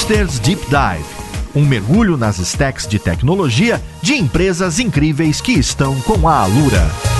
Hipsters Deep Dive um mergulho nas stacks de tecnologia de empresas incríveis que estão com a Alura.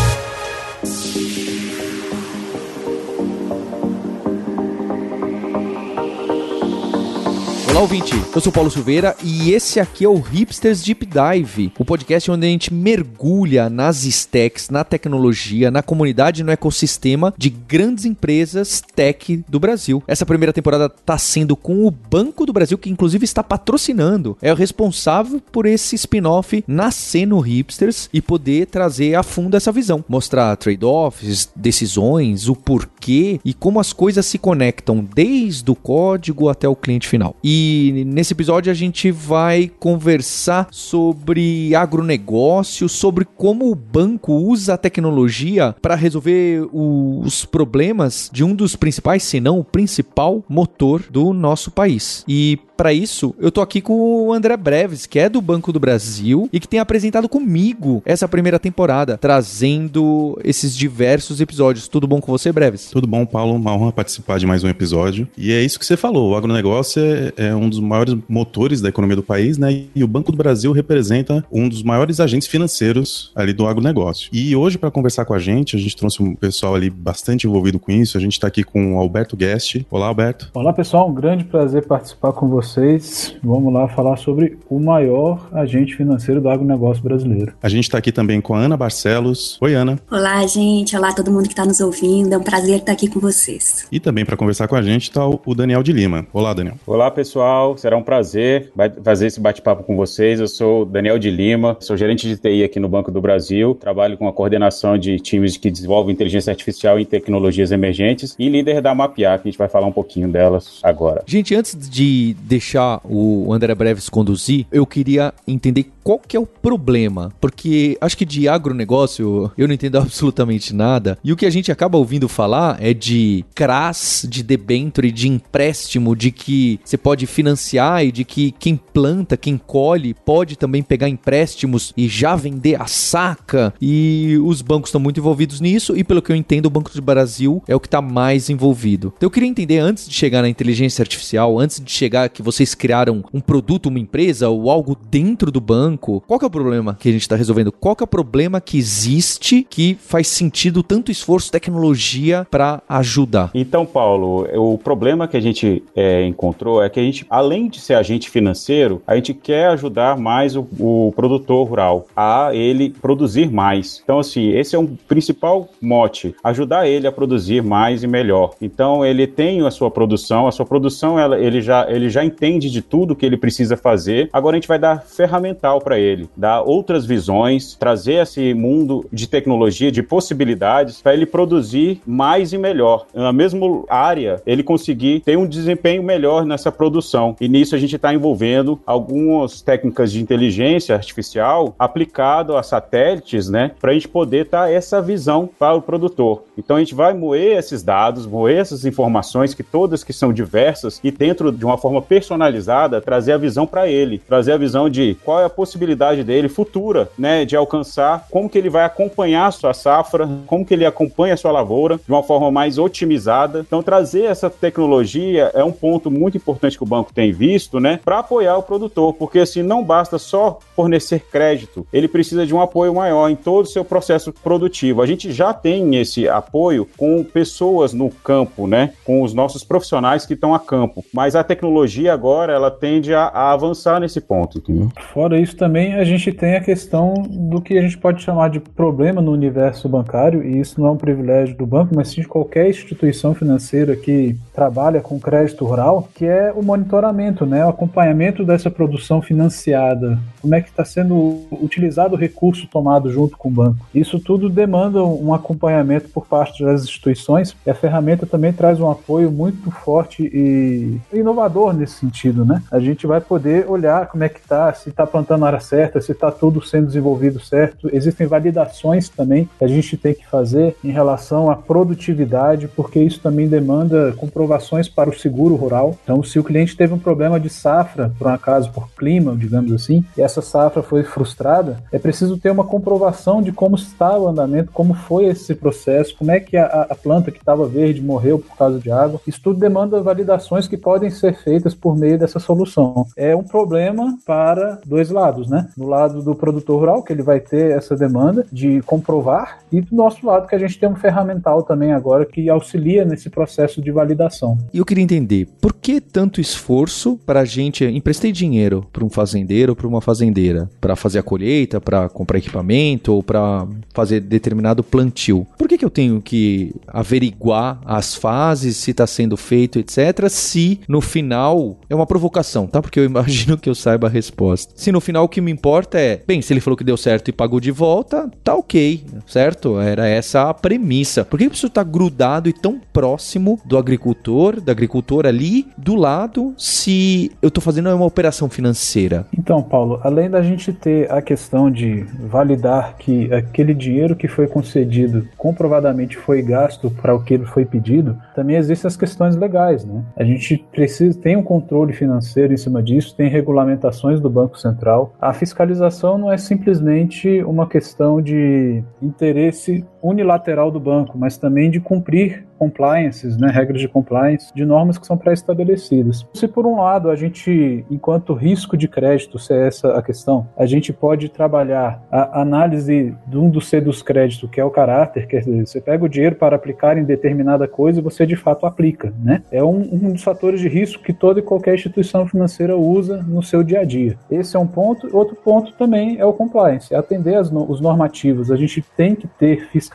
Olá, ouvinte. Eu sou Paulo Silveira e esse aqui é o Hipsters Deep Dive, o podcast onde a gente mergulha nas stacks, na tecnologia, na comunidade, no ecossistema de grandes empresas tech do Brasil. Essa primeira temporada está sendo com o Banco do Brasil, que inclusive está patrocinando, é o responsável por esse spin-off nascer no Hipsters e poder trazer a fundo essa visão, mostrar trade-offs, decisões, o porquê e como as coisas se conectam desde o código até o cliente final. E nesse episódio a gente vai conversar sobre agronegócio, sobre como o banco usa a tecnologia para resolver os problemas de um dos principais, se não o principal motor do nosso país. E para isso, eu tô aqui com o André Breves, que é do Banco do Brasil e que tem apresentado comigo essa primeira temporada, trazendo esses diversos episódios. Tudo bom com você, Breves? Tudo bom, Paulo. Uma honra participar de mais um episódio. E é isso que você falou: o agronegócio é, é um dos maiores motores da economia do país, né? E o Banco do Brasil representa um dos maiores agentes financeiros ali do agronegócio. E hoje, para conversar com a gente, a gente trouxe um pessoal ali bastante envolvido com isso. A gente está aqui com o Alberto Guest. Olá, Alberto. Olá, pessoal. Um grande prazer participar com você vocês. Vamos lá falar sobre o maior agente financeiro do agronegócio brasileiro. A gente está aqui também com a Ana Barcelos. Oi, Ana. Olá, gente. Olá, todo mundo que está nos ouvindo. É um prazer estar aqui com vocês. E também para conversar com a gente está o Daniel de Lima. Olá, Daniel. Olá, pessoal. Será um prazer fazer esse bate-papo com vocês. Eu sou Daniel de Lima, sou gerente de TI aqui no Banco do Brasil. Trabalho com a coordenação de times que desenvolvem inteligência artificial e tecnologias emergentes e líder da Mapear, que a gente vai falar um pouquinho delas agora. Gente, antes de deixar o André Breves conduzir, eu queria entender qual que é o problema, porque acho que de agronegócio eu não entendo absolutamente nada, e o que a gente acaba ouvindo falar é de CRAS, de debenture, de empréstimo, de que você pode financiar e de que quem planta, quem colhe, pode também pegar empréstimos e já vender a saca, e os bancos estão muito envolvidos nisso, e pelo que eu entendo, o Banco do Brasil é o que está mais envolvido. Então eu queria entender, antes de chegar na inteligência artificial, antes de chegar que vocês criaram um produto, uma empresa ou algo dentro do banco, qual que é o problema que a gente está resolvendo? Qual que é o problema que existe que faz sentido tanto esforço, tecnologia para ajudar? Então, Paulo, o problema que a gente é, encontrou é que a gente, além de ser agente financeiro, a gente quer ajudar mais o, o produtor rural a ele produzir mais. Então, assim, esse é um principal mote, ajudar ele a produzir mais e melhor. Então, ele tem a sua produção, a sua produção ela, ele, já, ele já entende de tudo que ele precisa fazer. Agora a gente vai dar ferramental para ele, dar outras visões, trazer esse mundo de tecnologia, de possibilidades para ele produzir mais e melhor. Na mesma área, ele conseguir ter um desempenho melhor nessa produção. E nisso a gente está envolvendo algumas técnicas de inteligência artificial aplicado a satélites, né, para a gente poder dar essa visão para o produtor. Então a gente vai moer esses dados, moer essas informações que todas que são diversas e dentro de uma forma personalizada trazer a visão para ele, trazer a visão de qual é a possibilidade dele futura, né, de alcançar, como que ele vai acompanhar a sua safra, como que ele acompanha a sua lavoura de uma forma mais otimizada. Então, trazer essa tecnologia é um ponto muito importante que o banco tem visto, né, para apoiar o produtor, porque assim não basta só fornecer crédito, ele precisa de um apoio maior em todo o seu processo produtivo. A gente já tem esse apoio com pessoas no campo, né, com os nossos profissionais que estão a campo, mas a tecnologia agora ela tende a, a avançar nesse ponto. Entendeu? Fora isso, também a gente tem a questão do que a gente pode chamar de problema no universo bancário, e isso não é um privilégio do banco, mas sim de qualquer instituição financeira que trabalha com crédito rural, que é o monitoramento, né, o acompanhamento dessa produção financiada. Como é que está sendo utilizado o recurso tomado junto com o banco. Isso tudo demanda um acompanhamento por parte das instituições, e a ferramenta também traz um apoio muito forte e inovador nesse sentido, né? A gente vai poder olhar como é que tá, se tá plantando área certa, se está tudo sendo desenvolvido certo. Existem validações também que a gente tem que fazer em relação à produtividade, porque isso também demanda comprovações para o seguro rural. Então, se o cliente teve um problema de safra, por um acaso, por clima, digamos assim, e essa safra foi frustrada, é preciso ter uma comprovação de como está o andamento, como foi esse processo, como é que a, a planta que estava verde morreu por causa de água. Isso tudo demanda validações que podem ser feitas por meio dessa solução. É um problema para dois lados, né? Do lado do produtor rural, que ele vai ter essa demanda de comprovar, e do nosso lado, que a gente tem um ferramental também agora que auxilia nesse processo de validação. E eu queria entender, por que tanto esforço para a gente emprestar dinheiro para um fazendeiro ou para uma fazendeira para fazer a colheita, para comprar equipamento ou para fazer determinado plantio? Por que, que eu tenho que averiguar as fases, se está sendo feito, etc., se no final é uma provocação, tá? Porque eu imagino que eu saiba a resposta. Se no final que me importa é, bem, se ele falou que deu certo e pagou de volta, tá ok, certo? Era essa a premissa. Por que isso está grudado e tão próximo do agricultor, da agricultora ali do lado, se eu estou fazendo uma operação financeira? Então, Paulo, além da gente ter a questão de validar que aquele dinheiro que foi concedido comprovadamente foi gasto para o que ele foi pedido, também existem as questões legais, né? A gente precisa tem um controle financeiro em cima disso, tem regulamentações do Banco Central. A fiscalização não é simplesmente uma questão de interesse unilateral do banco, mas também de cumprir compliances, né, regras de compliance, de normas que são pré-estabelecidas. Se por um lado a gente, enquanto risco de crédito, se é essa a questão, a gente pode trabalhar a análise de um dos C dos créditos, que é o caráter, quer dizer, você pega o dinheiro para aplicar em determinada coisa e você de fato aplica, né? É um, um dos fatores de risco que toda e qualquer instituição financeira usa no seu dia a dia. Esse é um ponto. Outro ponto também é o compliance, é atender as, os normativos. A gente tem que ter fiscalização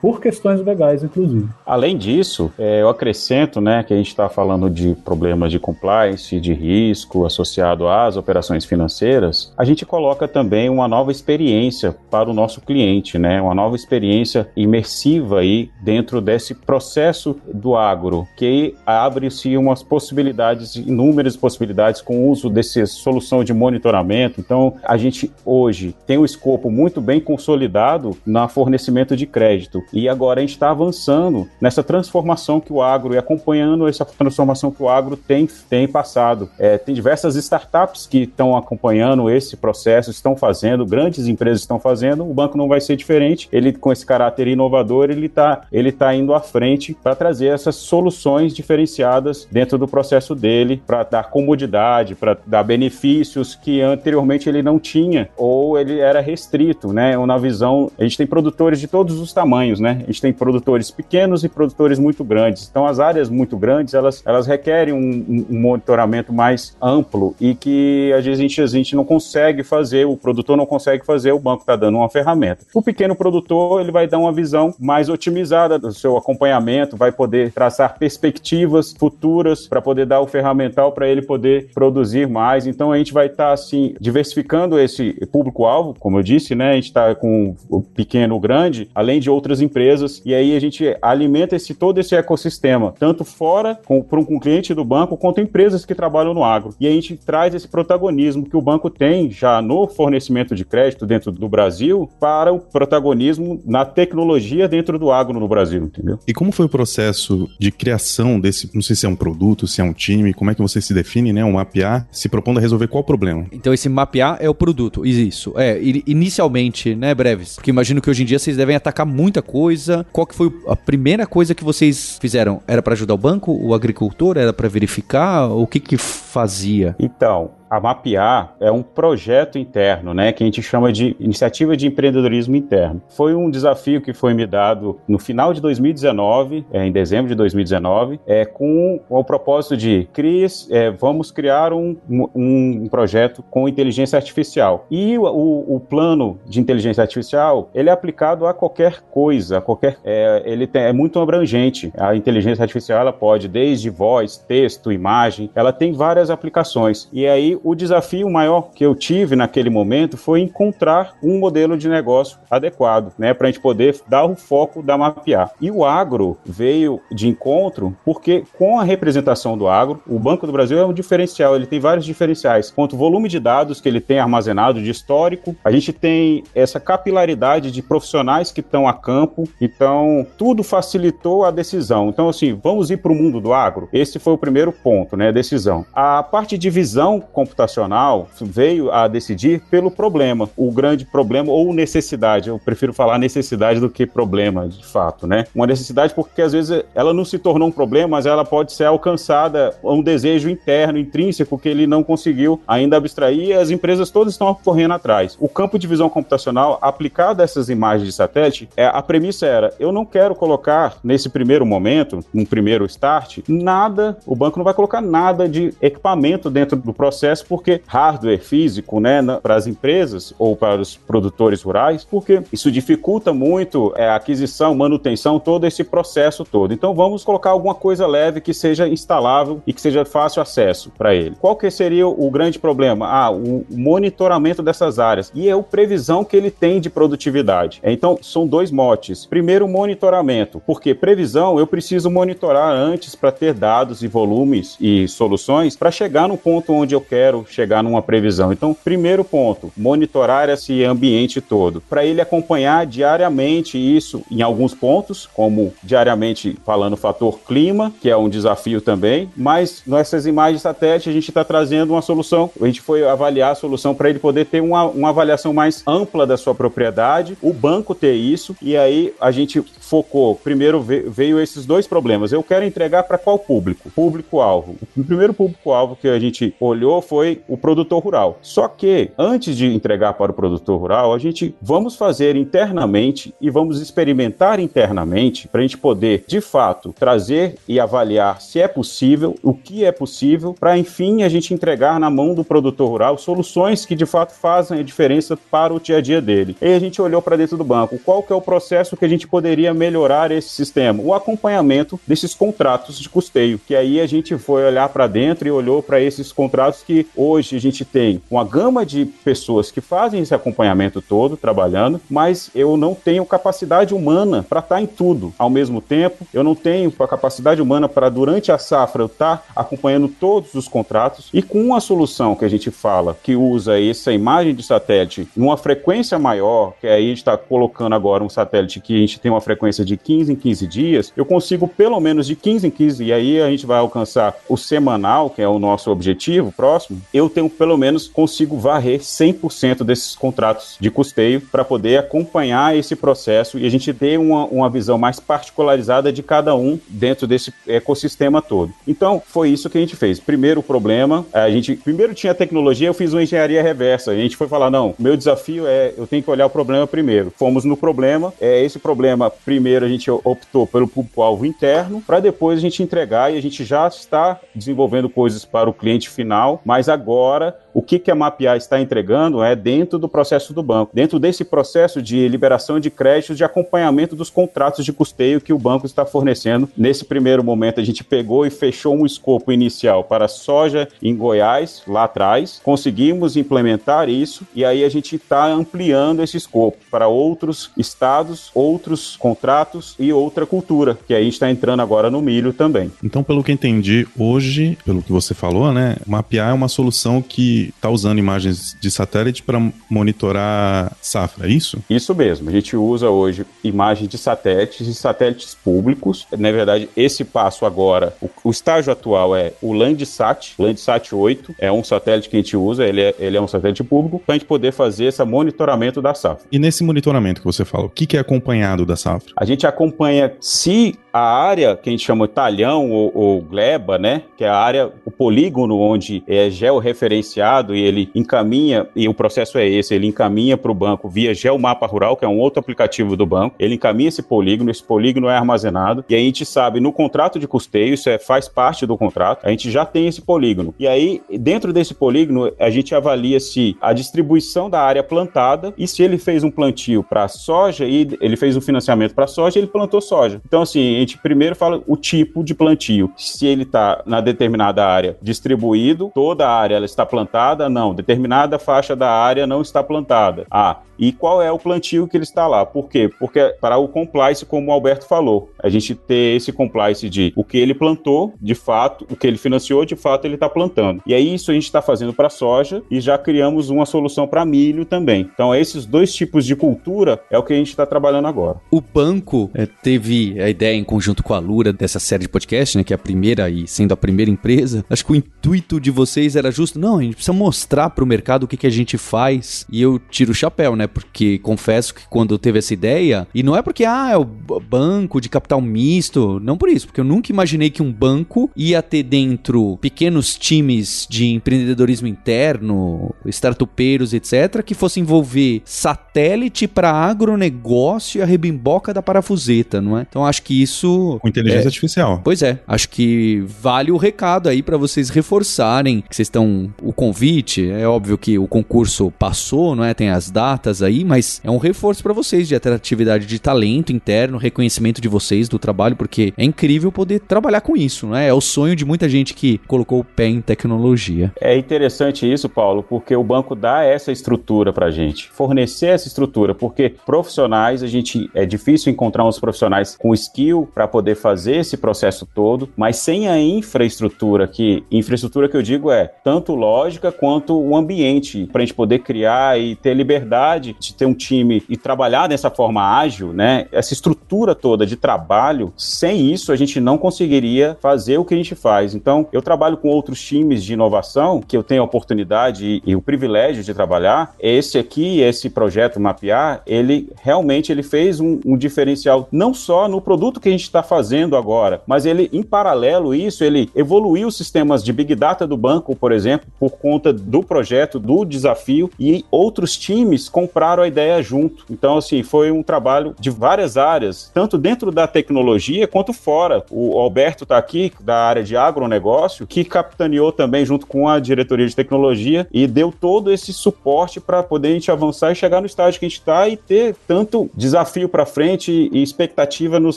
por questões legais, inclusive. Além disso, é, eu acrescento né, que a gente está falando de problemas de compliance, de risco associado às operações financeiras, a gente coloca também uma nova experiência para o nosso cliente, né, uma nova experiência imersiva aí dentro desse processo do agro, que abre-se umas possibilidades, inúmeras possibilidades com o uso dessa solução de monitoramento. Então, a gente hoje tem um escopo muito bem consolidado na fornecimento de crédito e agora a gente está avançando nessa transformação que o agro e acompanhando essa transformação que o agro tem, tem passado. É, tem diversas startups que estão acompanhando esse processo, estão fazendo, grandes empresas estão fazendo, o banco não vai ser diferente. Ele, com esse caráter inovador, ele está ele tá indo à frente para trazer essas soluções diferenciadas dentro do processo dele, para dar comodidade, para dar benefícios que anteriormente ele não tinha, ou ele era restrito, né? Ou na visão, a gente tem produtores de todos os tamanhos, né? A gente tem produtores pequenos e produtores muito grandes. Então, as áreas muito grandes, elas, elas requerem um, um monitoramento mais amplo e que às vezes a gente, a gente não consegue fazer, o produtor não consegue fazer, o banco está dando uma ferramenta. O pequeno produtor, ele vai dar uma visão mais otimizada do seu acompanhamento, vai poder traçar perspectivas futuras para poder dar o ferramental para ele poder produzir mais. Então, a gente vai estar, tá, assim, diversificando esse público-alvo, como eu disse, né? A gente está com o pequeno, o grande, além de outras empresas, e aí a gente alimenta esse todo esse ecossistema, tanto fora para um cliente do banco, quanto empresas que trabalham no agro. E a gente traz esse protagonismo que o banco tem já no fornecimento de crédito dentro do Brasil para o protagonismo na tecnologia dentro do agro no Brasil, entendeu? E como foi o processo de criação desse, não sei se é um produto, se é um time, como é que você se define, né? Um mapear, se propondo a resolver qual problema? Então esse mapear é o produto, isso. É, inicialmente, né, Breves? Porque imagino que hoje em dia vocês devem atacar muita coisa. Qual que foi a primeira coisa que vocês fizeram? Era para ajudar o banco, o agricultor? Era para verificar? O que que fazia? Então, a Mapear é um projeto interno, né, que a gente chama de iniciativa de empreendedorismo interno. Foi um desafio que foi me dado no final de 2019, é, em dezembro de 2019, é, com o propósito de Cris, é, vamos criar um, um, um, projeto com inteligência artificial. E o, o, o, plano de inteligência artificial ele é aplicado a qualquer coisa, a qualquer, é, ele tem, é muito abrangente. A inteligência artificial ela pode desde voz, texto, imagem, ela tem várias aplicações. E aí o desafio maior que eu tive naquele momento foi encontrar um modelo de negócio adequado, né, para a gente poder dar o foco da mapear. E o agro veio de encontro porque com a representação do agro, o Banco do Brasil é um diferencial, ele tem vários diferenciais. Quanto volume de dados que ele tem armazenado de histórico, a gente tem essa capilaridade de profissionais que estão a campo, então tudo facilitou a decisão. Então assim, vamos ir para o mundo do agro. Esse foi o primeiro ponto, né, decisão. A parte de visão computacional veio a decidir pelo problema, o grande problema ou necessidade. Eu prefiro falar necessidade do que problema, de fato, né? Uma necessidade porque às vezes ela não se tornou um problema, mas ela pode ser alcançada um desejo interno, intrínseco que ele não conseguiu ainda abstrair e as empresas todas estão correndo atrás. O campo de visão computacional aplicado a essas imagens de satélite, é, a premissa era: eu não quero colocar nesse primeiro momento, um primeiro start, nada, o banco não vai colocar nada de equipamento dentro do processo, porque hardware físico, né, para as empresas ou para os produtores rurais, porque isso dificulta muito é, a aquisição, manutenção, todo esse processo todo. Então vamos colocar alguma coisa leve que seja instalável e que seja fácil acesso para ele. Qual que seria o grande problema? Ah, o monitoramento dessas áreas. E é a previsão que ele tem de produtividade. Então, são dois motes. Primeiro, monitoramento, porque previsão eu preciso monitorar antes para ter dados e volumes e soluções para chegar no ponto onde eu quero chegar numa previsão. Então, primeiro ponto, monitorar esse ambiente todo, para ele acompanhar diariamente isso em alguns pontos, como diariamente falando fator clima, que é um desafio também, mas nessas imagens satélite a gente está trazendo uma solução, a gente foi avaliar a solução para ele poder ter uma, uma avaliação mais ampla da sua propriedade, o banco ter isso, e aí a gente focou, primeiro veio esses dois problemas, eu quero entregar para qual público? Público-alvo. O primeiro público-alvo que a gente olhou foi o produtor rural. Só que, antes de entregar para o produtor rural, a gente vamos fazer internamente e vamos experimentar internamente para a gente poder, de fato, trazer e avaliar se é possível, o que é possível, para enfim a gente entregar na mão do produtor rural soluções que de fato fazem a diferença para o dia a dia dele. E a gente olhou para dentro do banco, qual que é o processo que a gente poderia melhorar esse sistema? O acompanhamento desses contratos de custeio, que aí a gente foi olhar para dentro e olhou para esses contratos que hoje a gente tem uma gama de pessoas que fazem esse acompanhamento todo, trabalhando, mas eu não tenho capacidade humana para estar tá em tudo ao mesmo tempo, eu não tenho a capacidade humana para, durante a safra, eu estar tá acompanhando todos os contratos. E com uma solução que a gente fala que usa essa imagem de satélite numa frequência maior, que aí está colocando agora um satélite que a gente tem uma frequência de 15 em 15 dias, eu consigo pelo menos de 15 em 15, e aí a gente vai alcançar o semanal, que é o nosso objetivo próximo, eu tenho pelo menos consigo varrer 100% desses contratos de custeio para poder acompanhar esse processo e a gente ter uma, uma visão mais particularizada de cada um dentro desse ecossistema todo. Então, foi isso que a gente fez. Primeiro problema, a gente primeiro tinha tecnologia, eu fiz uma engenharia reversa. A gente foi falar, não, meu desafio é eu tenho que olhar o problema primeiro. Fomos no problema, é esse problema, primeiro a gente optou pelo público-alvo interno, para depois a gente entregar e a gente já está desenvolvendo coisas para o cliente final, mas agora o que, que a Mapear está entregando é dentro do processo do banco, dentro desse processo de liberação de créditos, de acompanhamento dos contratos de custeio que o banco está fornecendo. Nesse primeiro momento, a gente pegou e fechou um escopo inicial para soja em Goiás, lá atrás, conseguimos implementar isso e aí a gente está ampliando esse escopo para outros estados, outros contratos e outra cultura, que aí está entrando agora no milho também. Então, pelo que entendi, hoje, pelo que você falou, né, mapear é uma solução que está usando imagens de satélite para monitorar safra, é isso? Isso mesmo. A gente usa hoje imagens de satélites e satélites públicos. Na verdade, esse passo agora, o, o estágio atual é o Landsat, Landsat 8, é um satélite que a gente usa, ele é, ele é um satélite público, para a gente poder fazer esse monitoramento da safra. E nesse monitoramento que você fala, o que, que é acompanhado da safra? A gente acompanha se a área que a gente chama talhão ou, ou, gleba, né, que é a área, o polígono onde é georreferenciado e ele encaminha, e o processo é esse, ele encaminha para o banco via Geomapa Rural, que é um outro aplicativo do banco, ele encaminha esse polígono, esse polígono é armazenado, e a gente sabe no contrato de custeio, isso é, faz parte do contrato, a gente já tem esse polígono. E aí, dentro desse polígono, a gente avalia se a distribuição da área plantada e se ele fez um plantio para soja e ele fez um financiamento para soja, ele plantou soja. Então, assim, primeiro fala o tipo de plantio. Se ele está na determinada área distribuído, toda a área ela está plantada? Não. Determinada faixa da área não está plantada. Ah, e qual é o plantio que ele está lá? Por quê? Porque para o compliance, como o Alberto falou, a gente ter esse compliance de o que ele plantou, de fato, o que ele financiou, de fato, ele está plantando. E é isso a gente está fazendo para soja e já criamos uma solução para milho também. Então, esses dois tipos de cultura é o que a gente está trabalhando agora. O banco é, teve a ideia em conjunto com a Lura dessa série de podcast, né, que é a primeira e sendo a primeira empresa. Acho que o intuito de vocês era justo, não, a gente precisa mostrar para o mercado o que, que a gente faz e eu tiro o chapéu, né? Porque confesso que quando eu teve essa ideia, e não é porque, ah, é o banco de capital misto, não por isso, porque eu nunca imaginei que um banco ia ter dentro pequenos times de empreendedorismo interno, startupeiros, etc., que fosse envolver satélite para agronegócio e a rebimboca da parafuseta, não é? Então acho que isso. Com inteligência é, artificial. Pois é, acho que vale o recado aí para vocês reforçarem que vocês estão. O convite, é óbvio que o concurso passou, não é? Tem as datas aí, mas é um reforço para vocês de atratividade de talento interno, reconhecimento de vocês do trabalho, porque é incrível poder trabalhar com isso, não é? É o sonho de muita gente que colocou o pé em tecnologia. É interessante isso, Paulo, porque o banco dá essa estrutura pra gente, fornecer essa estrutura, porque profissionais, a gente é difícil encontrar uns profissionais com skill para poder fazer esse processo todo, mas sem a infraestrutura que infraestrutura que eu digo é tanto lógica quanto o ambiente para a gente poder criar e ter liberdade de ter um time e trabalhar dessa forma ágil, né? Essa estrutura toda de trabalho, sem isso a gente não conseguiria fazer o que a gente faz. Então, eu trabalho com outros times de inovação que eu tenho a oportunidade e, e o privilégio de trabalhar. Esse aqui, esse projeto Mapear, ele realmente ele fez um, um diferencial não só no produto que a gente está fazendo agora, mas ele, em paralelo isso, ele evoluiu os sistemas de Big Data do banco, por exemplo, por conta do projeto, do desafio, e outros times compraram a ideia junto. Então, assim, foi um trabalho de várias áreas, tanto dentro da tecnologia quanto fora. O Alberto está aqui, da área de agronegócio, que capitaneou também junto com a diretoria de tecnologia e deu todo esse suporte para poder a gente avançar e chegar no estágio que a gente está e ter tanto desafio para frente e expectativa nos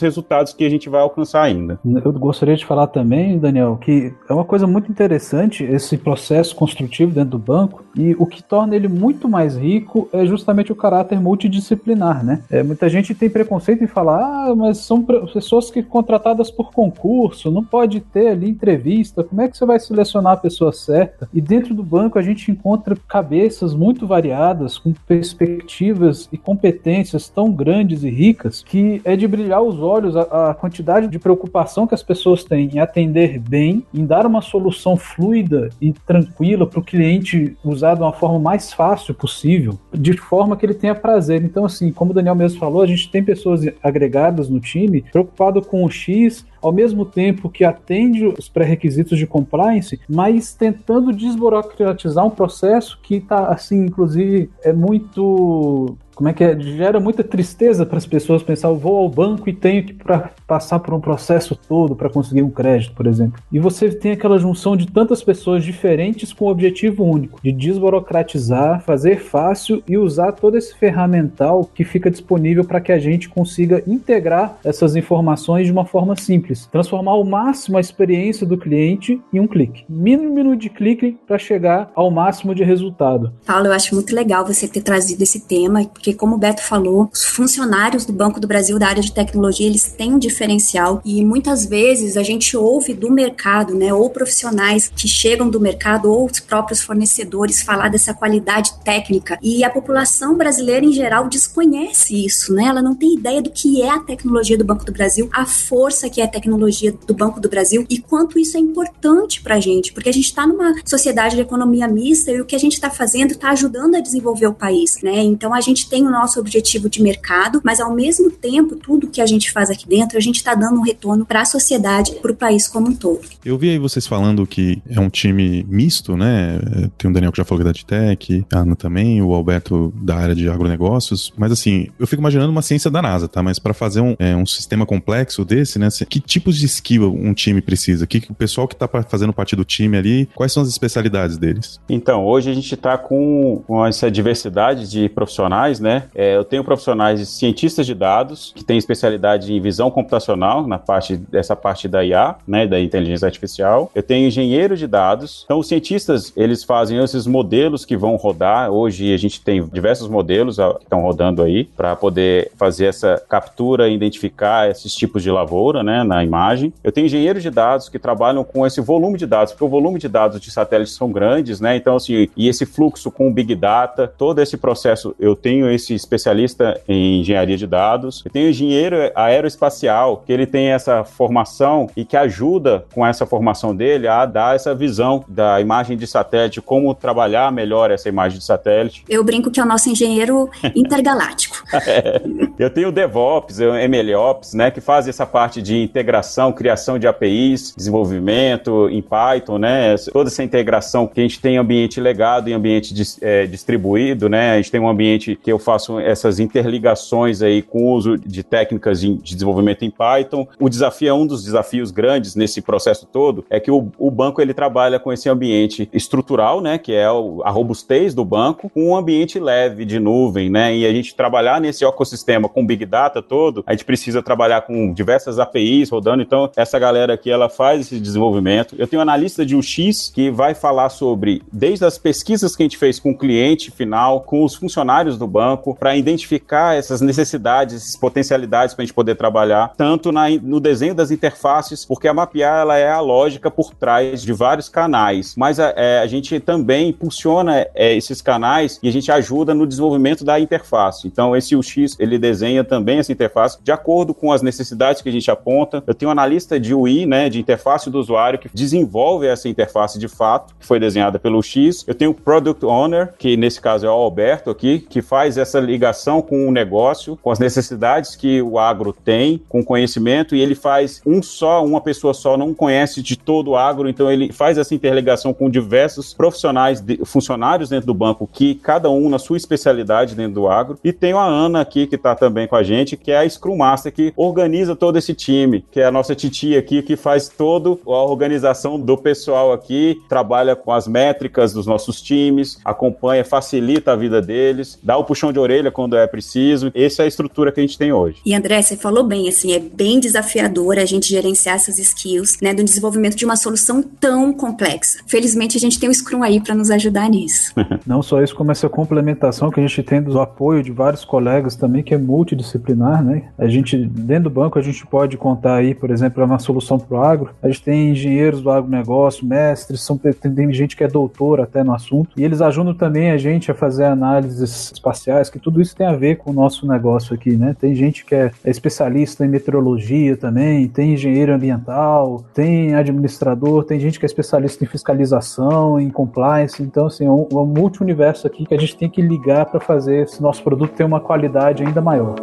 resultados que a gente vai alcançar ainda. Eu gostaria de falar também, Daniel, que é uma coisa muito interessante esse processo construtivo dentro do banco e o que torna ele muito mais rico é justamente o caráter multidisciplinar, né? É, muita gente tem preconceito em falar, ah, mas são pessoas que contratadas por concurso, não pode ter ali entrevista, como é que você vai selecionar a pessoa certa? E dentro do banco a gente encontra cabeças muito variadas, com perspectivas e competências tão grandes e ricas que é de brilhar os olhos a, a quantidade de preocupação que as pessoas têm em atender bem, em dar uma solução fluida e tranquila para o cliente usar de uma forma mais fácil possível, de forma que ele tenha prazer. Então, assim, como o Daniel mesmo falou, a gente tem pessoas agregadas no time preocupado com o X, ao mesmo tempo que atende os pré-requisitos de compliance, mas tentando desburocratizar um processo que está, assim, inclusive, é muito como é que é? Gera muita tristeza para as pessoas pensar, eu vou ao banco e tenho que pra, passar por um processo todo para conseguir um crédito, por exemplo. E você tem aquela junção de tantas pessoas diferentes com o objetivo único, de desburocratizar, fazer fácil e usar todo esse ferramental que fica disponível para que a gente consiga integrar essas informações de uma forma simples, transformar ao máximo a experiência do cliente em um clique. Mínimo de clique para chegar ao máximo de resultado. Paulo, eu acho muito legal você ter trazido esse tema porque como o Beto falou, os funcionários do Banco do Brasil da área de tecnologia, eles têm um diferencial e muitas vezes a gente ouve do mercado, né, ou profissionais que chegam do mercado ou os próprios fornecedores falar dessa qualidade técnica e a população brasileira em geral desconhece isso, né? Ela não tem ideia do que é a tecnologia do Banco do Brasil, a força que é a tecnologia do Banco do Brasil e quanto isso é importante para a gente, porque a gente está numa sociedade de economia mista e o que a gente está fazendo está ajudando a desenvolver o país, né? Então a gente tem o nosso objetivo de mercado, mas ao mesmo tempo, tudo que a gente faz aqui dentro, a gente está dando um retorno para a sociedade, para o país como um todo. Eu vi aí vocês falando que é um time misto, né? Tem o Daniel que já falou que é da Tech, a Ana também, o Alberto da área de agronegócios, mas assim, eu fico imaginando uma ciência da NASA, tá? Mas para fazer um, é, um sistema complexo desse, né? Que tipos de skill um time precisa? Que, o pessoal que está fazendo parte do time ali, quais são as especialidades deles? Então, hoje a gente está com, com essa diversidade de profissionais, né? É, eu tenho profissionais de cientistas de dados, que têm especialidade em visão computacional, na parte dessa parte da IA, né? Da inteligência artificial. Eu tenho engenheiro de dados. Então, os cientistas, eles fazem esses modelos que vão rodar. Hoje a gente tem diversos modelos que estão rodando aí para poder fazer essa captura e identificar esses tipos de lavoura, né? Na imagem. Eu tenho engenheiros de dados que trabalham com esse volume de dados, porque o volume de dados de satélites são grandes, né? Então, assim, e esse fluxo com o Big Data, todo esse processo, eu tenho esse especialista em engenharia de dados, eu tenho engenheiro aeroespacial, que ele tem essa formação e que ajuda com essa formação dele a dar essa visão da imagem de satélite, como trabalhar melhor essa imagem de satélite. Eu brinco que é o nosso engenheiro intergaláctico. é. Eu tenho o DevOps, o MLOps, né, que faz essa parte de integração, criação de APIs, desenvolvimento em Python, né, toda essa integração que a gente tem em ambiente legado e ambiente dis, é, distribuído, né, a gente tem um ambiente que eu faço essas interligações aí com o uso de técnicas de, de desenvolvimento em Python. O desafio é um dos desafios grandes nesse processo todo, é que o, o banco ele trabalha com esse ambiente estrutural, né, que é o, a robustez do banco, com um ambiente leve de nuvem, né, e a gente trabalhar nesse ecossistema com Big Data todo, a gente precisa trabalhar com diversas APIs rodando, então essa galera aqui, ela faz esse desenvolvimento. Eu tenho um analista de UX que vai falar sobre, desde as pesquisas que a gente fez com o cliente final, com os funcionários do banco, para identificar essas necessidades, essas potencialidades para a gente poder trabalhar, tanto na, no desenho das interfaces, porque a mapear ela é a lógica por trás de vários canais, mas a, é, a gente também impulsiona é, esses canais e a gente ajuda no desenvolvimento da interface. Então, esse UX, ele desenha também essa interface de acordo com as necessidades que a gente aponta. Eu tenho um analista de UI, né, de interface do usuário, que desenvolve essa interface de fato, que foi desenhada pelo X. Eu tenho o Product Owner, que nesse caso é o Alberto aqui, que faz essa ligação com o negócio, com as necessidades que o agro tem, com conhecimento, e ele faz um só, uma pessoa só não conhece de todo o agro, então ele faz essa interligação com diversos profissionais, de, funcionários dentro do banco, que cada um na sua especialidade dentro do agro. E tem a Ana aqui, que está também com a gente, que é a Scrum Master, que organiza todo esse time, que é a nossa titia aqui, que faz toda a organização do pessoal aqui, trabalha com as métricas dos nossos times, acompanha, facilita a vida deles, dá o puxão de orelha quando é preciso. Essa é a estrutura que a gente tem hoje. E André, você falou bem, assim, é bem desafiador a gente gerenciar essas skills, né, do desenvolvimento de uma solução tão complexa. Felizmente a gente tem o Scrum aí para nos ajudar nisso. Não só isso, como essa complementação que a gente tem do apoio de vários colegas também, que é multidisciplinar, né? A gente, dentro do banco, a gente pode contar aí, por exemplo, uma solução para o agro. A gente tem engenheiros do agronegócio, mestres, são, tem, tem gente que é doutor até no assunto, e eles ajudam também a gente a fazer análises espaciais, que tudo isso tem a ver com o nosso negócio aqui, né? Tem gente que é, é especialista em meteorologia também, tem engenheiro ambiental, tem administrador, tem gente que é especialista em fiscalização, em compliance, então assim, é um, é um multi-universo aqui que a gente tem que ligar para fazer esse nosso produto ter uma qualidade ainda maior.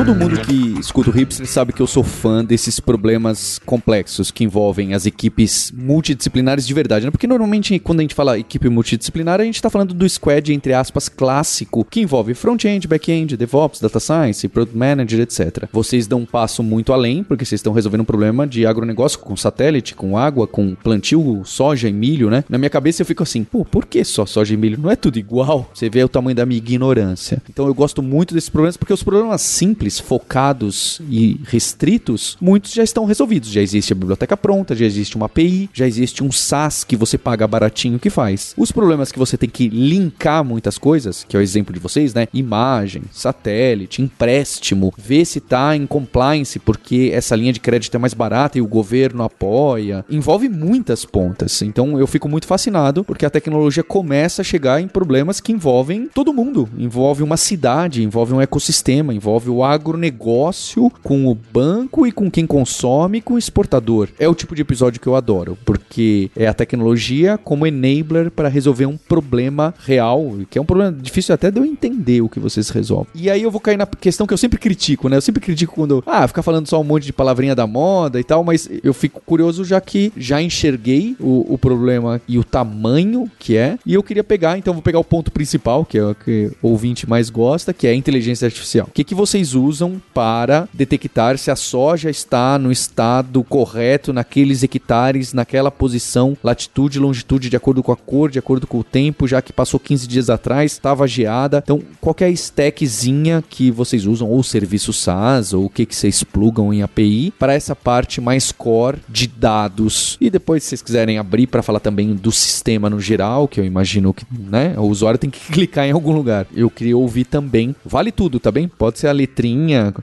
Todo mundo que escuta o Hipster sabe que eu sou fã desses problemas complexos que envolvem as equipes multidisciplinares de verdade, né? Porque normalmente quando a gente fala equipe multidisciplinar, a gente tá falando do squad, entre aspas, clássico, que envolve front-end, back-end, DevOps, Data Science, Product Manager, etc. Vocês dão um passo muito além, porque vocês estão resolvendo um problema de agronegócio com satélite, com água, com plantio, soja e milho, né? Na minha cabeça eu fico assim, pô, por que só soja e milho? Não é tudo igual? Você vê o tamanho da minha ignorância. Então eu gosto muito desses problemas, porque os problemas simples, focados e restritos, muitos já estão resolvidos. Já existe a biblioteca pronta, já existe uma API, já existe um SaaS que você paga baratinho que faz. Os problemas que você tem que linkar muitas coisas, que é o exemplo de vocês, né? Imagem, satélite, empréstimo, ver se tá em compliance porque essa linha de crédito é mais barata e o governo apoia. Envolve muitas pontas. Então eu fico muito fascinado porque a tecnologia começa a chegar em problemas que envolvem todo mundo. Envolve uma cidade, envolve um ecossistema, envolve o agronegócio com o banco e com quem consome com o exportador. É o tipo de episódio que eu adoro, porque é a tecnologia como enabler para resolver um problema real, que é um problema difícil até de eu entender o que vocês resolvem. E aí eu vou cair na questão que eu sempre critico, né? Eu sempre critico quando, ah, ficar falando só um monte de palavrinha da moda e tal, mas eu fico curioso já que já enxerguei o, o problema e o tamanho que é, e eu queria pegar, então vou pegar o ponto principal, que é o que o ouvinte mais gosta, que é a inteligência artificial. O que, que vocês usam para detectar se a soja está no estado correto, naqueles hectares, naquela posição, latitude e longitude, de acordo com a cor, de acordo com o tempo, já que passou 15 dias atrás, estava geada. Então, qualquer stackzinha que vocês usam, ou serviço SaaS, ou o que, que vocês plugam em API, para essa parte mais core de dados. E depois, se vocês quiserem abrir para falar também do sistema no geral, que eu imagino que né, o usuário tem que clicar em algum lugar. Eu queria ouvir também. Vale tudo, tá bem? Pode ser a letrinha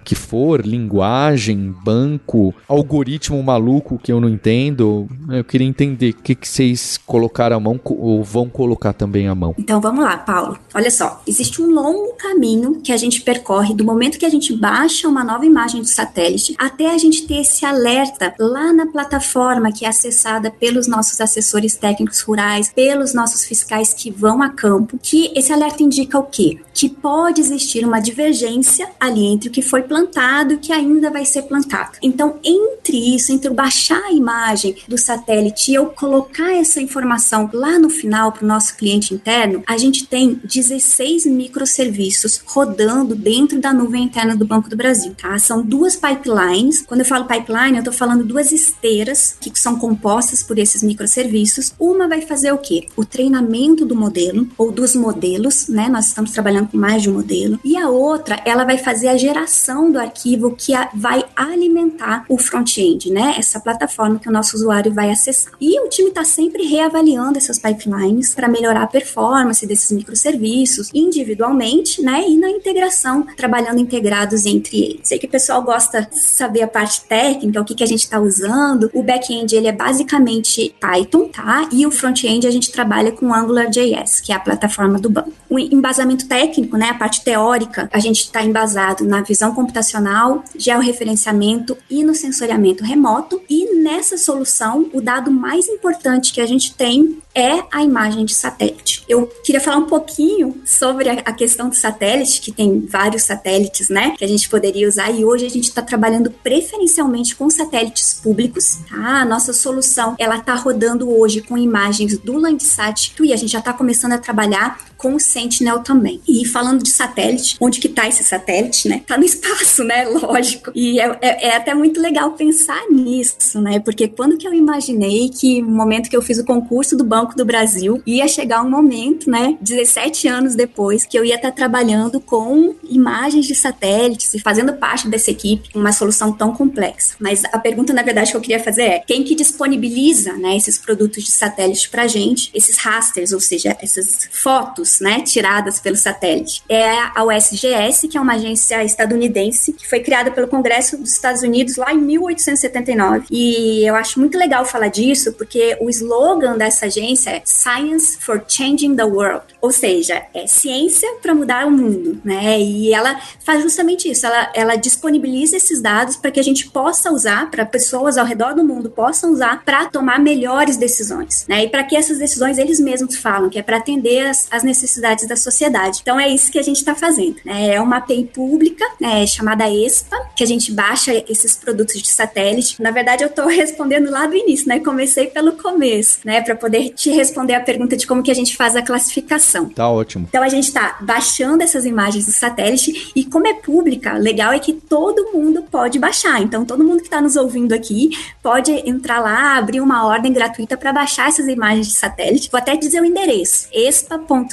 que for, linguagem, banco, algoritmo maluco que eu não entendo. Eu queria entender o que, que vocês colocaram a mão ou vão colocar também a mão. Então vamos lá, Paulo. Olha só, existe um longo caminho que a gente percorre do momento que a gente baixa uma nova imagem do satélite até a gente ter esse alerta lá na plataforma que é acessada pelos nossos assessores técnicos rurais, pelos nossos fiscais que vão a campo, que esse alerta indica o quê? Que pode existir uma divergência ali entre o que foi plantado e o que ainda vai ser plantado. Então, entre isso, entre eu baixar a imagem do satélite e eu colocar essa informação lá no final para o nosso cliente interno, a gente tem 16 microserviços rodando dentro da nuvem interna do Banco do Brasil, tá? São duas pipelines. Quando eu falo pipeline, eu estou falando duas esteiras que são compostas por esses microserviços. Uma vai fazer o quê? O treinamento do modelo ou dos modelos, né? Nós estamos trabalhando com mais de um modelo. E a outra, ela vai fazer a geração do arquivo que vai alimentar o front-end, né? Essa plataforma que o nosso usuário vai acessar. E o time está sempre reavaliando essas pipelines para melhorar a performance desses microserviços individualmente, né? E na integração, trabalhando integrados entre eles. Sei que o pessoal gosta de saber a parte técnica, o que, que a gente está usando. O back-end ele é basicamente Python, tá? E o front-end a gente trabalha com AngularJS, que é a plataforma do banco. O embasamento técnico, né? A parte teórica, a gente está embasado na visão computacional, georreferenciamento e no sensoriamento remoto. E nessa solução, o dado mais importante que a gente tem é a imagem de satélite. Eu queria falar um pouquinho sobre a questão do satélite, que tem vários satélites, né, que a gente poderia usar e hoje a gente está trabalhando preferencialmente com satélites públicos, tá? A nossa solução, ela está rodando hoje com imagens do Landsat e a gente já está começando a trabalhar com o Sentinel também. E falando de satélite, onde que tá esse satélite, né? Tá no espaço, né? Lógico. E é, é, é, até muito legal pensar nisso, né? Porque quando que eu imaginei que no momento que eu fiz o concurso do Banco do Brasil, ia chegar um momento, né? 17 anos depois, que eu ia estar trabalhando com imagens de satélites e fazendo parte dessa equipe, uma solução tão complexa. Mas a pergunta, na verdade, que eu queria fazer é: quem que disponibiliza, né, esses produtos de satélite pra gente, esses rasters, ou seja, essas fotos, né, tiradas pelo satélite. É a USGS, que é uma agência estadunidense que foi criada pelo Congresso dos Estados Unidos lá em 1879. E eu acho muito legal falar disso porque o slogan dessa agência é Science for Changing the World, ou seja, é ciência para mudar o mundo, né? E ela faz justamente isso, ela, ela disponibiliza esses dados para que a gente possa usar, para pessoas ao redor do mundo possam usar para tomar melhores decisões, né? E para que essas decisões eles mesmos falam, que é para atender as, as necessidades da sociedade. Então é isso que a gente está fazendo. Né? É uma API pública né, chamada ESPA, que a gente baixa esses produtos de satélite. Na verdade, eu estou respondendo lá do início, né? Comecei pelo começo, né? Para poder te responder a pergunta de como que a gente faz a classificação. Tá ótimo. Então a gente está baixando essas imagens do satélite e como é pública, legal é que todo mundo pode baixar. Então todo mundo que está nos ouvindo aqui pode entrar lá, abrir uma ordem gratuita para baixar essas imagens de satélite. Vou até dizer o endereço: espa.com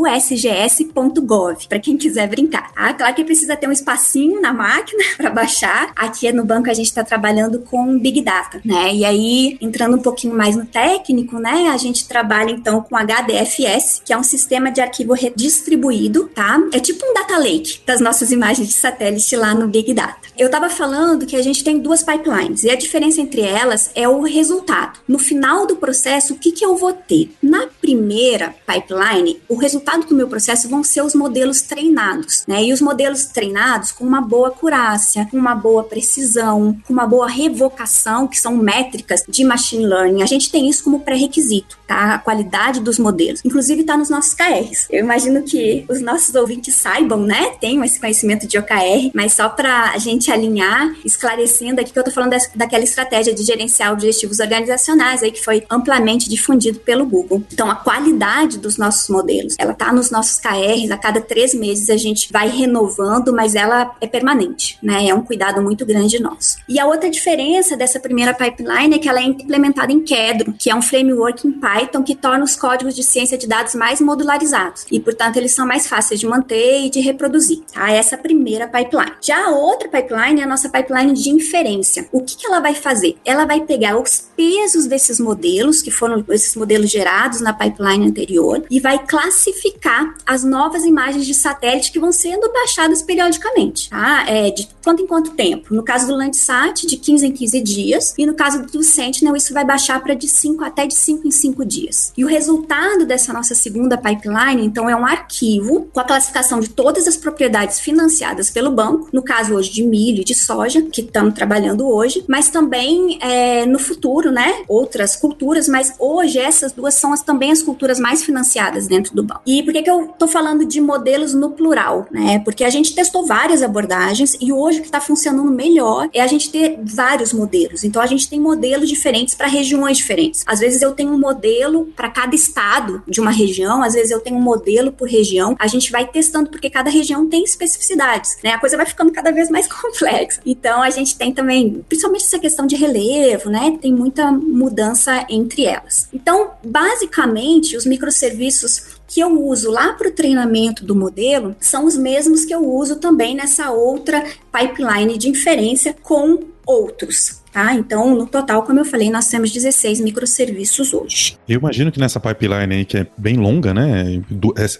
cr.usgs.gov, para quem quiser brincar. Ah, claro que precisa ter um espacinho na máquina para baixar. Aqui no banco a gente está trabalhando com Big Data, né? E aí, entrando um pouquinho mais no técnico, né? A gente trabalha então com HDFS, que é um sistema de arquivo redistribuído, tá? É tipo um data lake das nossas imagens de satélite lá no Big Data. Eu estava falando que a gente tem duas pipelines e a diferença entre elas é o resultado. No final do processo, o que, que eu vou ter? Na primeira pipeline, o resultado do meu processo vão ser os modelos treinados, né? E os modelos treinados com uma boa acurácia, com uma boa precisão, com uma boa revocação, que são métricas de machine learning. A gente tem isso como pré-requisito, tá? A qualidade dos modelos. Inclusive está nos nossos KRs. Eu imagino que os nossos ouvintes saibam, né? Tenham esse conhecimento de OKR, mas só para a gente alinhar, esclarecendo aqui que eu tô falando daquela estratégia de gerenciar objetivos organizacionais aí que foi amplamente difundido pelo Google. Então, a qualidade dos nossos modelos. Ela está nos nossos KRs, a cada três meses a gente vai renovando, mas ela é permanente, né? É um cuidado muito grande nosso. E a outra diferença dessa primeira pipeline é que ela é implementada em Kedro, que é um framework em Python que torna os códigos de ciência de dados mais modularizados e, portanto, eles são mais fáceis de manter e de reproduzir. Tá? Essa é a primeira pipeline. Já a outra pipeline é a nossa pipeline de inferência. O que, que ela vai fazer? Ela vai pegar os pesos desses modelos, que foram esses modelos gerados na pipeline anterior, e vai classificar as novas imagens de satélite que vão sendo baixadas periodicamente. Tá? É, de quanto em quanto tempo? No caso do Landsat, de 15 em 15 dias, e no caso do Sentinel, isso vai baixar para de 5 até de 5 em 5 dias. E o resultado dessa nossa segunda pipeline, então, é um arquivo com a classificação de todas as propriedades financiadas pelo banco, no caso hoje de milho e de soja, que estamos trabalhando hoje, mas também é, no futuro, né, outras culturas, mas hoje essas duas são as, também as culturas mais financiadas dentro do banco. E por que, que eu estou falando de modelos no plural? Né? Porque a gente testou várias abordagens e hoje o que está funcionando melhor é a gente ter vários modelos. Então a gente tem modelos diferentes para regiões diferentes. Às vezes eu tenho um modelo para cada estado de uma região, às vezes eu tenho um modelo por região. A gente vai testando porque cada região tem especificidades, né? A coisa vai ficando cada vez mais complexa. Então a gente tem também, principalmente essa questão de relevo, né? Tem muita mudança entre elas. Então, basicamente, os microserviços que eu uso lá para o treinamento do modelo são os mesmos que eu uso também nessa outra pipeline de inferência com outros. Tá? Então, no total, como eu falei, nós temos 16 microserviços hoje. Eu imagino que nessa pipeline aí, que é bem longa, né?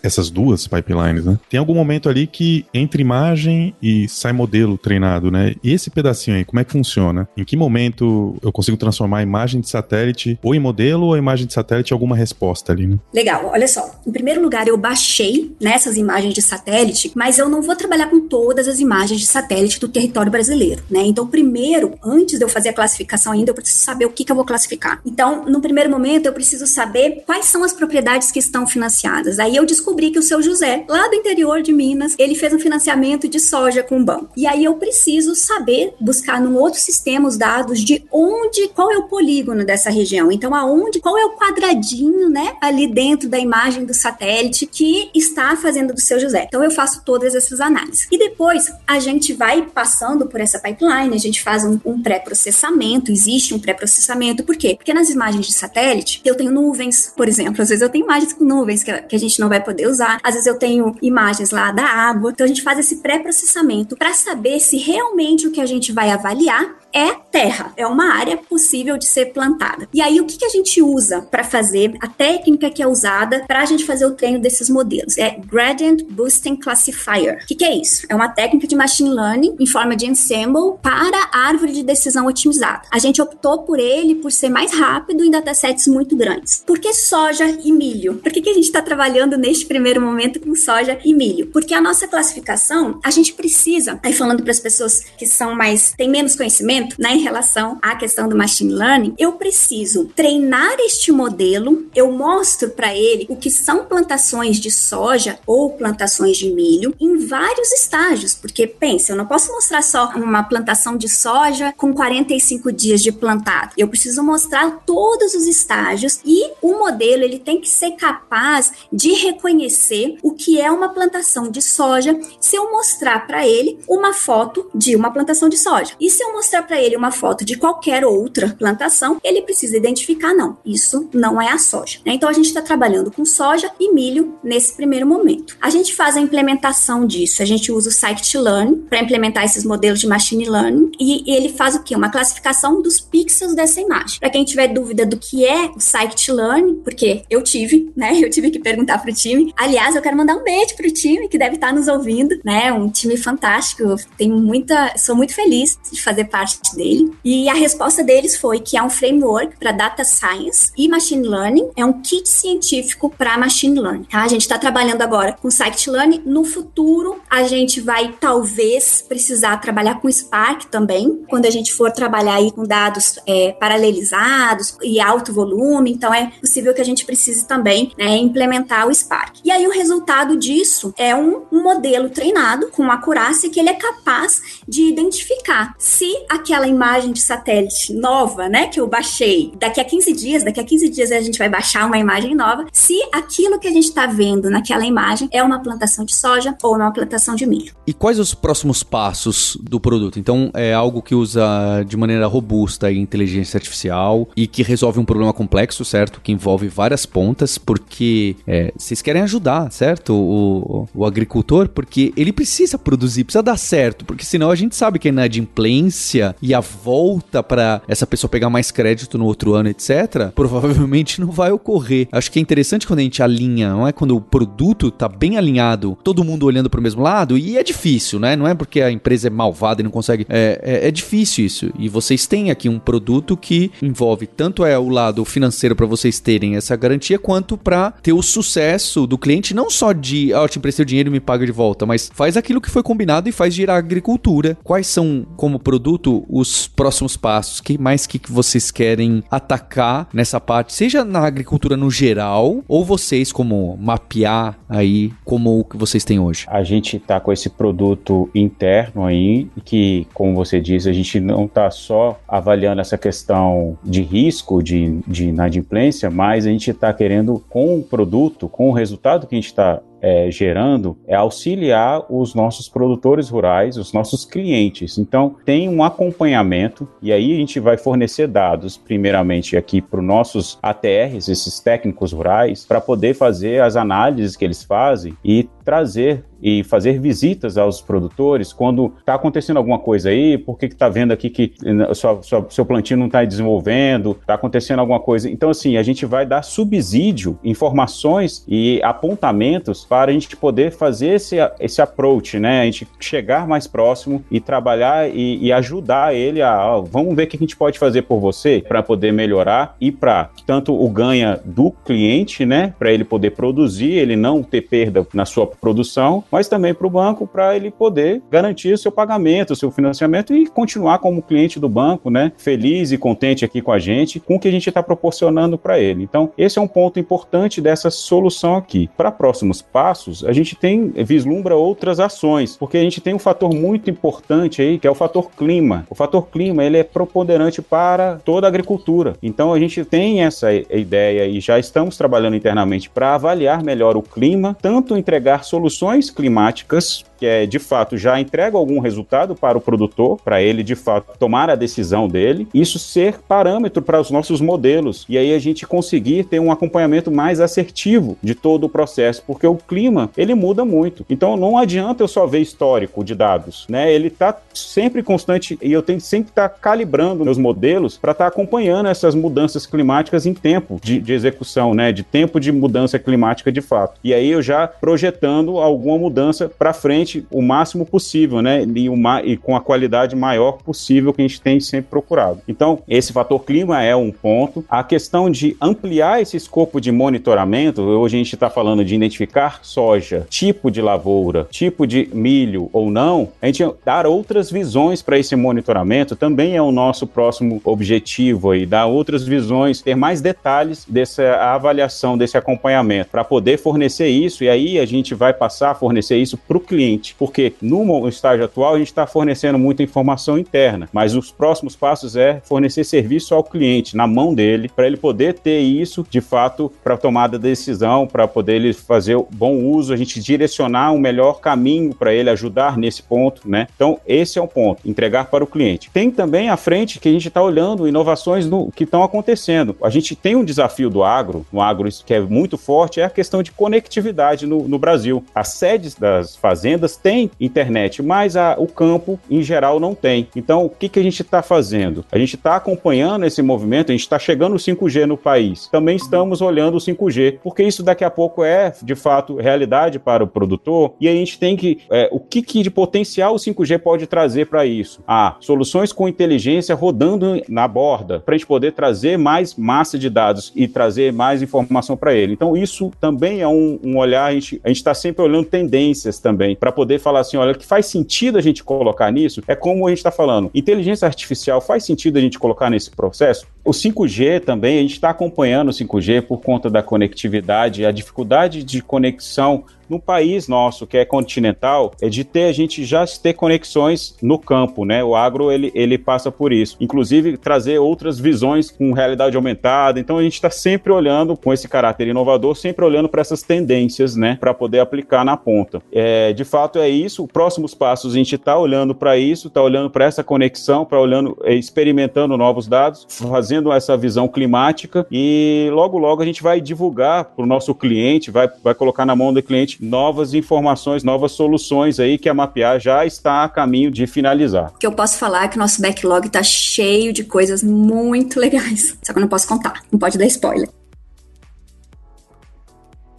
essas duas pipelines, né? Tem algum momento ali que entre imagem e sai modelo treinado, né? E esse pedacinho aí, como é que funciona? Em que momento eu consigo transformar a imagem de satélite ou em modelo ou a imagem de satélite em alguma resposta ali, né? Legal, olha só. Em primeiro lugar, eu baixei nessas imagens de satélite, mas eu não vou trabalhar com todas as imagens de satélite do território brasileiro, né? Então, primeiro, antes de eu fazer fazer a classificação ainda, eu preciso saber o que, que eu vou classificar. Então, no primeiro momento, eu preciso saber quais são as propriedades que estão financiadas. Aí eu descobri que o seu José, lá do interior de Minas, ele fez um financiamento de soja com o banco. E aí eu preciso saber, buscar num outro sistema os dados de onde, qual é o polígono dessa região. Então, aonde, qual é o quadradinho, né, ali dentro da imagem do satélite que está fazendo do seu José. Então, eu faço todas essas análises. E depois, a gente vai passando por essa pipeline, a gente faz um, um pré-processamento processamento, existe um pré-processamento. Por quê? Porque nas imagens de satélite, eu tenho nuvens, por exemplo. Às vezes eu tenho imagens com nuvens que, que a gente não vai poder usar. Às vezes eu tenho imagens lá da água. Então a gente faz esse pré-processamento para saber se realmente o que a gente vai avaliar é terra, é uma área possível de ser plantada. E aí, o que, que a gente usa para fazer a técnica que é usada para a gente fazer o treino desses modelos? É Gradient Boosting Classifier. O que, que é isso? É uma técnica de machine learning em forma de ensemble para árvore de decisão otimizada. A gente optou por ele por ser mais rápido em datasets muito grandes. Por que soja e milho? Por que, que a gente está trabalhando neste primeiro momento com soja e milho? Porque a nossa classificação, a gente precisa, aí falando para as pessoas que são mais, têm menos conhecimento, né, em relação à questão do machine learning, eu preciso treinar este modelo, eu mostro para ele o que são plantações de soja ou plantações de milho em vários estágios, porque pensa, eu não posso mostrar só uma plantação de soja com 45 dias de plantado. Eu preciso mostrar todos os estágios e o modelo ele tem que ser capaz de reconhecer o que é uma plantação de soja se eu mostrar para ele uma foto de uma plantação de soja. E se eu mostrar para ele uma foto de qualquer outra plantação, ele precisa identificar, não, isso não é a soja. Né? Então a gente está trabalhando com soja e milho nesse primeiro momento. A gente faz a implementação disso, a gente usa o scikit-learn para implementar esses modelos de machine learning e ele faz o que? Uma classificação dos pixels dessa imagem. Para quem tiver dúvida do que é o scikit-learn, porque eu tive, né? Eu tive que perguntar para o time. Aliás, eu quero mandar um beijo para o time que deve estar nos ouvindo, né? Um time fantástico. Tenho muita, sou muito feliz de fazer parte dele. E a resposta deles foi que é um framework para data science e machine learning, é um kit científico para machine learning. Tá? A gente está trabalhando agora com scikit-learn. No futuro, a gente vai talvez precisar trabalhar com Spark também, quando a gente for trabalhar aí com dados é, paralelizados e alto volume, então é possível que a gente precise também né, implementar o Spark. E aí o resultado disso é um, um modelo treinado com acurácia que ele é capaz de identificar se aquela imagem de satélite nova, né, que eu baixei, daqui a 15 dias, daqui a 15 dias a gente vai baixar uma imagem nova, se aquilo que a gente está vendo naquela imagem é uma plantação de soja ou uma plantação de milho. E quais os próximos passos do produto? Então, é algo que usa de maneira robusta a inteligência artificial e que resolve um problema complexo, certo? Que envolve várias pontas, porque é, vocês querem ajudar, certo? O, o, agricultor, porque ele precisa produzir, precisa dar certo, porque senão a gente sabe que a inadimplência e a volta para essa pessoa pegar mais crédito no outro ano, etc., provavelmente não vai ocorrer. Acho que é interessante quando a gente alinha, não é? Quando o produto tá bem alinhado, todo mundo olhando para o mesmo lado, e é difícil, né? Não é porque a empresa é malvada e não consegue. É, é, é difícil isso. E vocês têm aqui um produto que envolve tanto é o lado financeiro para vocês terem essa garantia, quanto para ter o sucesso do cliente, não só de, ah, eu te emprestei o dinheiro e me paga de volta, mas faz aquilo que foi combinado e faz girar a agricultura. Quais são, como produto, os próximos passos? que mais que, vocês querem atacar nessa parte, seja na agricultura no geral, ou vocês como mapear aí como o que vocês têm hoje? A gente está com esse produto interno aí, que, como você diz, a gente não está só avaliando essa questão de risco de, de inadimplência, mas a gente está querendo, com o produto, com o resultado que a gente está é, gerando é auxiliar os nossos produtores rurais, os nossos clientes. Então, tem um acompanhamento e aí a gente vai fornecer dados, primeiramente aqui para os nossos ATRs, esses técnicos rurais, para poder fazer as análises que eles fazem e trazer e fazer visitas aos produtores quando está acontecendo alguma coisa aí, por que está vendo aqui que sua, sua, seu plantio não está desenvolvendo, está acontecendo alguma coisa. Então, assim, a gente vai dar subsídio, informações e apontamentos para a gente poder fazer esse, esse approach, né? A gente chegar mais próximo e trabalhar e, e ajudar ele a, ó, vamos ver o que a gente pode fazer por você para poder melhorar e para tanto o ganha do cliente, né? Para ele poder produzir, ele não ter perda na sua produção, mas também para o banco para ele poder garantir o seu pagamento, o seu financiamento e continuar como cliente do banco, né? Feliz e contente aqui com a gente, com o que a gente está proporcionando para ele. Então, esse é um ponto importante dessa solução aqui. Para próximos passos, a gente tem vislumbra outras ações, porque a gente tem um fator muito importante aí, que é o fator clima. O fator clima, ele é preponderante para toda a agricultura. Então a gente tem essa ideia e já estamos trabalhando internamente para avaliar melhor o clima, tanto entregar soluções climáticas que é de fato já entrega algum resultado para o produtor, para ele de fato tomar a decisão dele, isso ser parâmetro para os nossos modelos e aí a gente conseguir ter um acompanhamento mais assertivo de todo o processo, porque o clima ele muda muito. Então não adianta eu só ver histórico de dados, né? Ele está sempre constante e eu tenho que sempre estar tá calibrando meus modelos para estar tá acompanhando essas mudanças climáticas em tempo de, de execução, né? De tempo de mudança climática de fato. E aí eu já projetando alguma mudança para frente o máximo possível, né? E, uma, e com a qualidade maior possível que a gente tem sempre procurado. Então, esse fator clima é um ponto. A questão de ampliar esse escopo de monitoramento, hoje a gente está falando de identificar soja, tipo de lavoura, tipo de milho ou não, a gente dar outras visões para esse monitoramento também é o nosso próximo objetivo aí, dar outras visões, ter mais detalhes dessa avaliação, desse acompanhamento, para poder fornecer isso e aí a gente vai passar a fornecer isso para o cliente porque no estágio atual a gente está fornecendo muita informação interna, mas os próximos passos é fornecer serviço ao cliente, na mão dele, para ele poder ter isso de fato para tomada de decisão, para poder ele fazer o bom uso, a gente direcionar um melhor caminho para ele ajudar nesse ponto, né? Então, esse é um ponto, entregar para o cliente. Tem também à frente que a gente está olhando inovações no, que estão acontecendo. A gente tem um desafio do agro, no agro que é muito forte, é a questão de conectividade no, no Brasil. As sedes das fazendas fazendas têm internet, mas a, o campo, em geral, não tem. Então, o que, que a gente está fazendo? A gente está acompanhando esse movimento, a gente está chegando o 5G no país. Também estamos olhando o 5G, porque isso daqui a pouco é, de fato, realidade para o produtor, e a gente tem que. É, o que, que de potencial o 5G pode trazer para isso? Ah, soluções com inteligência rodando na borda, para a gente poder trazer mais massa de dados e trazer mais informação para ele. Então, isso também é um, um olhar, a gente está sempre olhando tendências também, para poder falar assim, olha, que faz sentido a gente colocar nisso, é como a gente está falando, inteligência artificial faz sentido a gente colocar nesse processo? O 5G também, a gente está acompanhando o 5G por conta da conectividade, a dificuldade de conexão no país nosso, que é continental, é de ter a gente já ter conexões no campo, né? O agro ele, ele passa por isso. Inclusive trazer outras visões com realidade aumentada. Então a gente está sempre olhando com esse caráter inovador, sempre olhando para essas tendências, né? Para poder aplicar na ponta. É, de fato é isso. Próximos passos a gente está olhando para isso, está olhando para essa conexão, para olhando, é, experimentando novos dados, fazendo essa visão climática e logo logo a gente vai divulgar para o nosso cliente, vai, vai colocar na mão do cliente novas informações, novas soluções aí que a Mapear já está a caminho de finalizar. O que eu posso falar é que o nosso backlog está cheio de coisas muito legais. Só que eu não posso contar, não pode dar spoiler.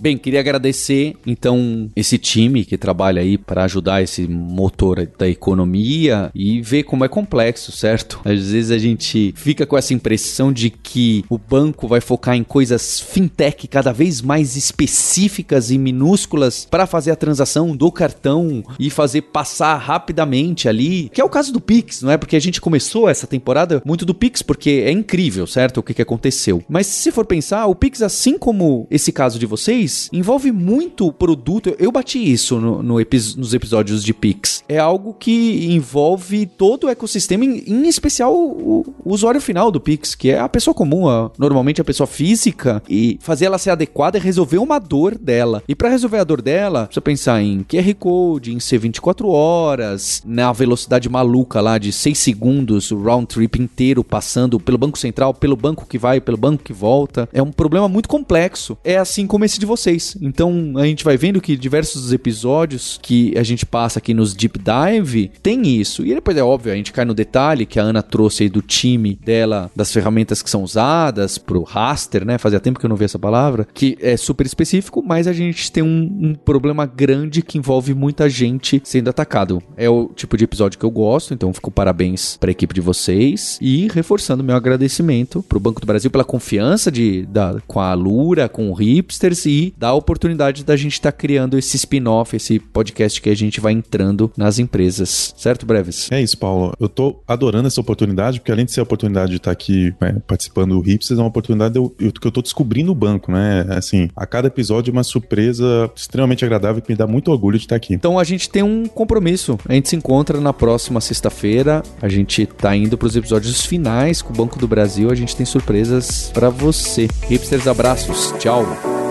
Bem, queria agradecer então esse time que trabalha aí para ajudar esse motor da economia e ver como é complexo, certo? Às vezes a gente fica com essa impressão de que o banco vai focar em coisas fintech cada vez mais específicas e minúsculas para fazer a transação do cartão e fazer passar rapidamente ali, que é o caso do Pix, não é? Porque a gente começou essa temporada muito do Pix porque é incrível, certo? O que, que aconteceu. Mas se for pensar, o Pix, assim como esse caso de vocês, envolve muito produto. Eu bati isso no, no epi nos episódios de Pix. É algo que envolve todo o ecossistema, em, em especial o, o, usuário final do Pix, que é a pessoa comum, a, normalmente a pessoa física, e fazer ela ser adequada e resolver uma dor dela. E para resolver a dor dela, precisa pensar em QR Code, em ser 24 horas, na velocidade maluca lá de 6 segundos, o round trip inteiro passando pelo banco central, pelo banco que vai, pelo banco que volta. É um problema muito complexo. É assim como esse de você vocês. Então a gente vai vendo que diversos episódios que a gente passa aqui nos Deep Dive tem isso. E depois é óbvio, a gente cai no detalhe que a Ana trouxe aí do time dela, das ferramentas que são usadas pro raster, né? Fazia tempo que eu não vi essa palavra, que é super específico, mas a gente tem um, um problema grande que envolve muita gente sendo atacado. É o tipo de episódio que eu gosto, então fico parabéns para a equipe de vocês e reforçando meu agradecimento pro Banco do Brasil pela confiança de, da, com a Lura, com o Hipsters e dá a oportunidade da gente estar tá criando esse spin-off, esse podcast que a gente vai entrando nas empresas. Certo, Breves? É isso, Paulo. Eu tô adorando essa oportunidade, porque além de ser a oportunidade de estar tá aqui né, participando do Hipsters, é uma oportunidade eu, eu, que eu tô descobrindo o banco, né? Assim, a cada episódio é uma surpresa extremamente agradável que me dá muito orgulho de estar tá aqui. Então a gente tem um compromisso. A gente se encontra na próxima sexta-feira. A gente tá indo para os episódios finais com o Banco do Brasil. A gente tem surpresas para você. Hipsters, abraços. Tchau.